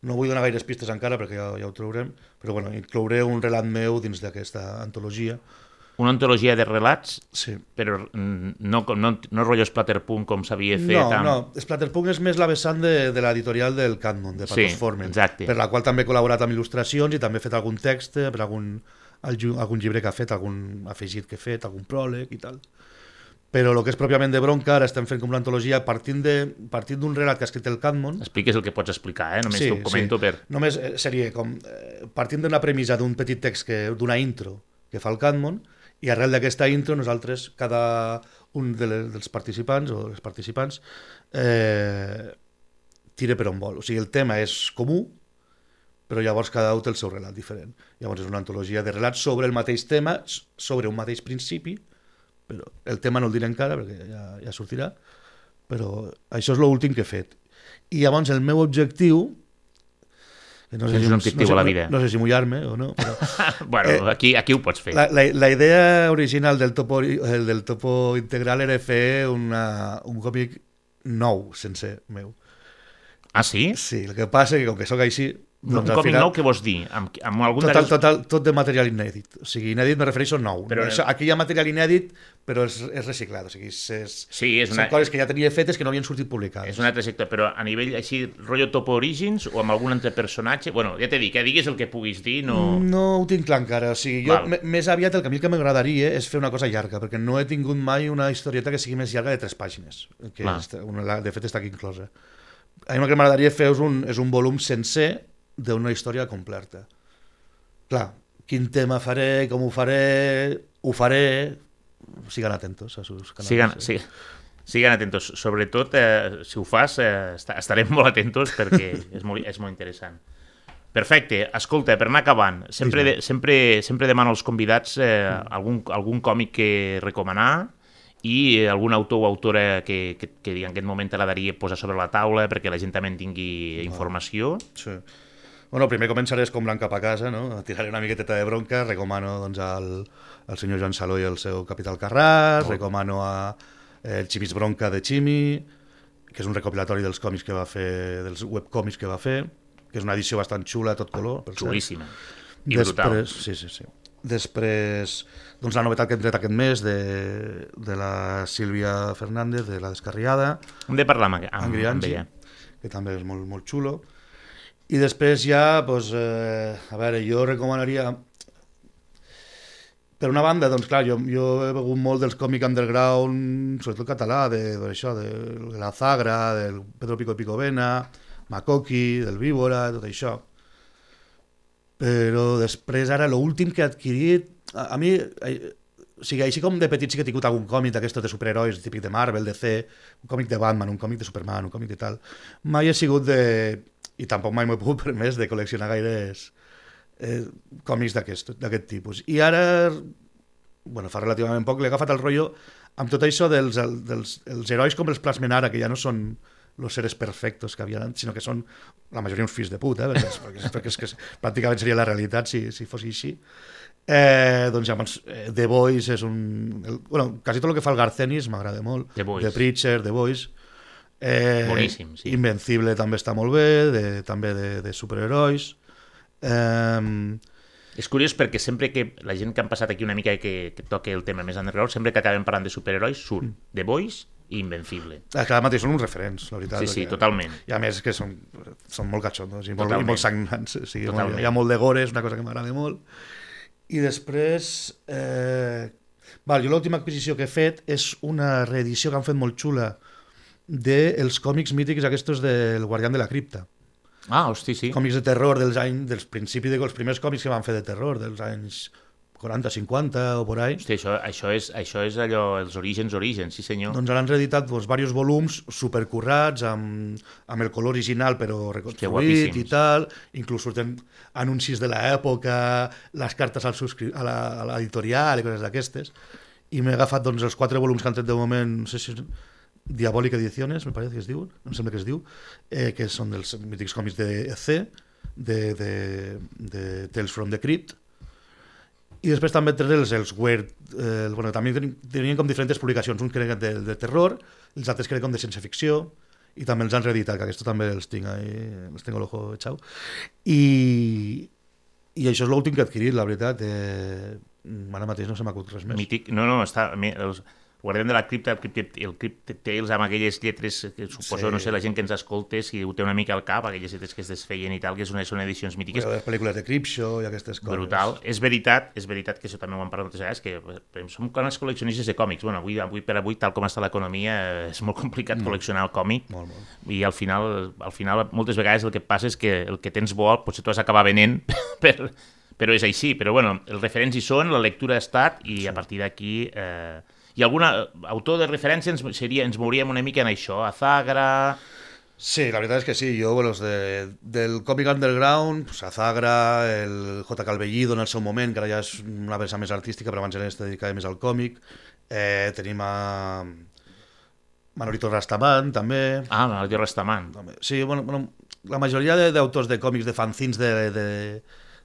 No vull donar gaires pistes encara perquè ja, ja ho trobarem, però bueno, inclouré un relat meu dins d'aquesta antologia. Una antologia de relats, Sí. però no, no, no rotllo Splatterpunk com s'havia fet. No, amb... no, Splatterpunk és més la vessant de, de l'editorial del Catmon, de Sí, Patos Formen, exacte. per la qual també he col·laborat amb il·lustracions i també he fet algun text, per algun, algun, algun llibre que ha fet, algun afegit que he fet, algun pròleg i tal. Però el que és pròpiament de bronca, ara estem fent com l'antologia partint de- partint d'un relat que ha escrit el Catmon, Expliques el que pots explicar, eh? Només t'ho comento per... Només eh, seria com eh, partint d'una premissa d'un petit text que d'una intro que fa el Catmon i arrel d'aquesta intro nosaltres cada un de les, dels participants o les participants eh, tira per on vol. O sigui, el tema és comú, però llavors cada un té el seu relat diferent. Llavors és una antologia de relats sobre el mateix tema, sobre un mateix principi, però el tema no el diré encara perquè ja, ja sortirà, però això és l'últim que he fet. I llavors el meu objectiu, que no Tens un objectiu no sé, a la vida. No, no sé si mullar-me o no, però bueno, aquí, aquí ho pots fer. Eh, la, la, la idea original del topo, el del topo integral era fer una, un còmic nou, sense meu. Ah, sí? Sí, el que passa que com que sóc així... un al còmic final- nou, què vols dir? Amb, amb algun Total, total, tot de material inèdit. O sigui, inèdit me refereixo a nou. Però-. Això, aquí hi ha material inèdit, però és, és reciclat. O sigui, és, és, Sí, és són una, coses que ja tenia fetes que no havien sortit publicades. és una trajectòria, però a nivell així, rotllo Topo Origins o amb algun altre personatge? Bueno, ja t'he dit, que diguis el que puguis dir, no... No ho tinc clar encara. O sigui, jo més aviat el que a mi que m'agradaria és fer una cosa llarga, perquè no he tingut mai una historieta que sigui més llarga de tres pàgines, que és, una, de fet està aquí inclosa. A mi el que m'agradaria fer és un, és un volum sencer d'una història completa. Clar, quin tema faré, com ho faré, ho faré... Sigan atentos a sus canals. Sigan, sí. Siguen atentos. Sobretot, eh, si ho fas, eh, est- estarem molt atentos perquè és molt, és molt interessant. Perfecte. Escolta, per anar acabant, sempre, de, sempre, sempre demano als convidats eh, algun, algun còmic que recomanar i eh, algun autor o autora que, que, que en aquest moment t'agradaria posar sobre la taula perquè la gent també en tingui informació. Sí. Bueno, primer començaré com l'han cap a casa, no? Tiraré una miqueteta de bronca, recomano doncs, al, al senyor Joan Saló i el seu Capital Carràs, recomano a eh, el Ximis Bronca de Ximi, que és un recopilatori dels còmics que va fer, dels webcòmics que va fer, que és una edició bastant xula, tot color. Per cert. Xulíssima. I brutal. Després, sí, sí, sí. Després, doncs la novetat que hem tret aquest mes de, de la Sílvia Fernández, de La Descarriada, Hem de parlar amb, amb, amb Angriangi, ella. que també és molt, molt xulo. I després ja, doncs, eh, a veure, jo recomanaria... Per una banda, doncs clar, jo, jo he begut molt dels còmics underground, sobretot català, de, de, això, de, de la Zagra, del Pedro Pico Picovena, Makoki, del Víbora, tot això. Però després, ara, l'últim que he adquirit... A, a mi, o sigui, així com de petit sí que he tingut algun còmic d'aquestos de superherois, típic de Marvel, DC, un còmic de Batman, un còmic de Superman, un còmic de tal. Mai he sigut de... I tampoc mai m'he pogut permès de col·leccionar gaires eh, còmics d'aquest tipus. I ara, bueno, fa relativament poc, l'he agafat el rotllo amb tot això dels, dels els herois com els plasmen ara, que ja no són los seres perfectos que havien, sinó que són la majoria uns fills de puta, eh? perquè, és, perquè, és, perquè és que pràcticament seria la realitat si, si fos així. Eh, doncs llavors, eh, The Voice és un... El, bueno, quasi tot el que fa el Garcenis m'agrada molt. The Voice. The Preacher, The Voice. Eh, Boníssim, sí. Invencible també està molt bé, de, també de, de superherois. Eh, És curiós perquè sempre que la gent que han passat aquí una mica que, que toca el tema més underground, sempre que acabem parlant de superherois, surt Mm. The Voice i Invencible. és que ara mateix són uns referents, la veritat. Sí, sí, perquè- totalment. I a més que són, són molt catxondos i molt, i molt sagnants. O sigui, molt, hi ha molt de gore, és una cosa que m'agrada molt. I després... Eh, val, jo l'última adquisició que he fet és una reedició que han fet molt xula dels còmics mítics aquests del Guardián de la Cripta. Ah, hosti, sí. Còmics de terror dels anys, dels principis, de, els primers còmics que van fer de terror, dels anys 40, 50 o por ahí. Hosti, això, això, és, això és allò, els orígens, orígens, sí senyor. Doncs ara han reeditat doncs, diversos volums supercurrats, amb, amb el color original però reconstruït i tal, inclús surten anuncis de l'època, les cartes al subscri- a la- a l'editorial i coses d'aquestes, i m'he agafat doncs, els quatre volums que han tret de moment, no sé si Diabòlica Ediciones, me parece que es diu, em sembla que es diu, eh, que són dels mítics còmics de EC, de, de, de Tales from the Crypt, I després també tenen els, els Weird, eh, bueno, també tenien, com diferents publicacions, que eren de, de terror, els altres eren com de ciència-ficció, i també els han reeditat, que aquests també els tinc ahí, els tengo l'ojo echau. I, i això és l'últim que he adquirit, la veritat. Eh, ara mateix no se m'acut res més. Mític, no, no, està... Els, Guardián de la Cripta, el Crypt, el Tales, amb aquelles lletres que suposo, sí. no sé, la gent que ens escolta, si ho té una mica al cap, aquelles lletres que es desfeien i tal, que són, són edicions mítiques. les pel·lícules de Creepshow i aquestes coses. Brutal. És veritat, és veritat que això també ho hem parlat moltes vegades, que som grans col·leccionistes de còmics. Bueno, avui, avui per avui, tal com està l'economia, és molt complicat molt. col·leccionar el còmic. Molt, molt. I al final, al final, moltes vegades el que passa és que el que tens bo potser tu has d'acabar venent per, però és així. Però bueno, els referents hi són, la lectura ha estat i sí. a partir d'aquí... Eh, i algun autor de referència ens, seria, ens mouríem una mica en això, Azagra... Sí, la veritat és que sí, jo, bueno, de, del còmic underground, pues, Azagra, el J. Calvellido en el seu moment, que ara ja és una vessant més artística, però abans era dedicada més al còmic, eh, tenim a Manolito Rastaman, també. Ah, Manolito Rastaman. Sí, bueno, bueno la majoria d'autors de, de còmics, de fanzins de, de,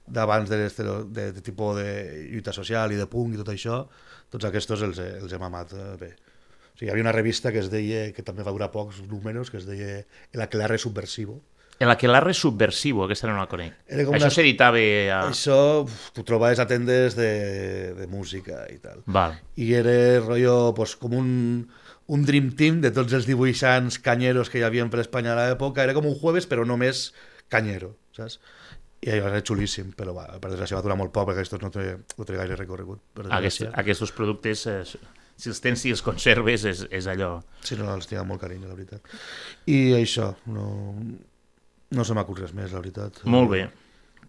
d'abans de, de, de, de tipus de lluita social i de punk i tot això, tots aquests els, els hem amat eh, bé. O sigui, hi havia una revista que es deia, que també va durar pocs números, que es deia El Aquelarre Subversivo. El Aquelarre Subversivo, aquesta no la conec. Això una... s'editava... A... Això t'ho trobaves a tendes de, de música i tal. Val. I era rotllo, pues, com un, un dream team de tots els dibuixants canyeros que hi havia per Espanya a l'època. Era com un jueves, però només canyero, saps? I allò era xulíssim, però va, per desgràcia va durar molt poc perquè aquests no té, no té gaire recorregut. Per Aquest, aquests productes, eh, si els tens i els conserves, és, és allò... Sí, no, els tinc molt carinyo, la veritat. I això, no, no se m'acut res més, la veritat. Molt bé.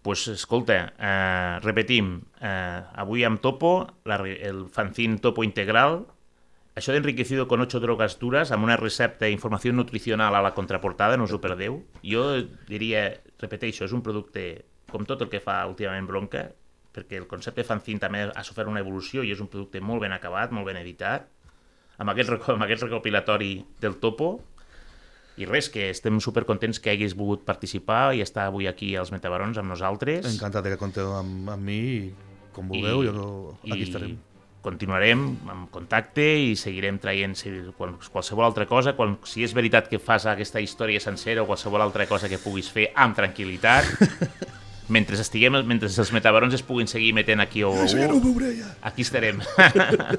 pues, escolta, eh, repetim, eh, avui amb Topo, la, el fanzine Topo Integral, això d'enriquecido con ocho drogas duras, amb una recepta d'informació nutricional a la contraportada, no us ho perdeu. Jo diria, repeteixo, és un producte, com tot el que fa últimament Bronca, perquè el concepte fanzine també ha sofert una evolució i és un producte molt ben acabat, molt ben editat, amb aquest, amb aquest recopilatori del topo, i res, que estem supercontents que haguis volgut participar i estar avui aquí als Metabarons amb nosaltres. Encantat que conteu amb, amb mi i com vulgueu, I, jo aquí i, estarem continuarem en contacte i seguirem traient si, qualsevol altra cosa, quan, si és veritat que fas aquesta història sencera o qualsevol altra cosa que puguis fer amb tranquil·litat, mentre estiguem, mentre els metabarons es puguin seguir metent aquí o sí, no ja. aquí estarem.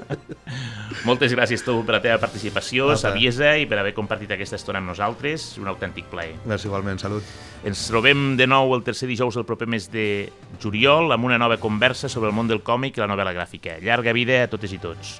Moltes gràcies tu per la teva participació, ah, saviesa i per haver compartit aquesta estona amb nosaltres. Un autèntic plaer. Gràcies igualment, salut. Ens trobem de nou el tercer dijous del proper mes de juliol amb una nova conversa sobre el món del còmic i la novel·la gràfica. Llarga vida a totes i tots.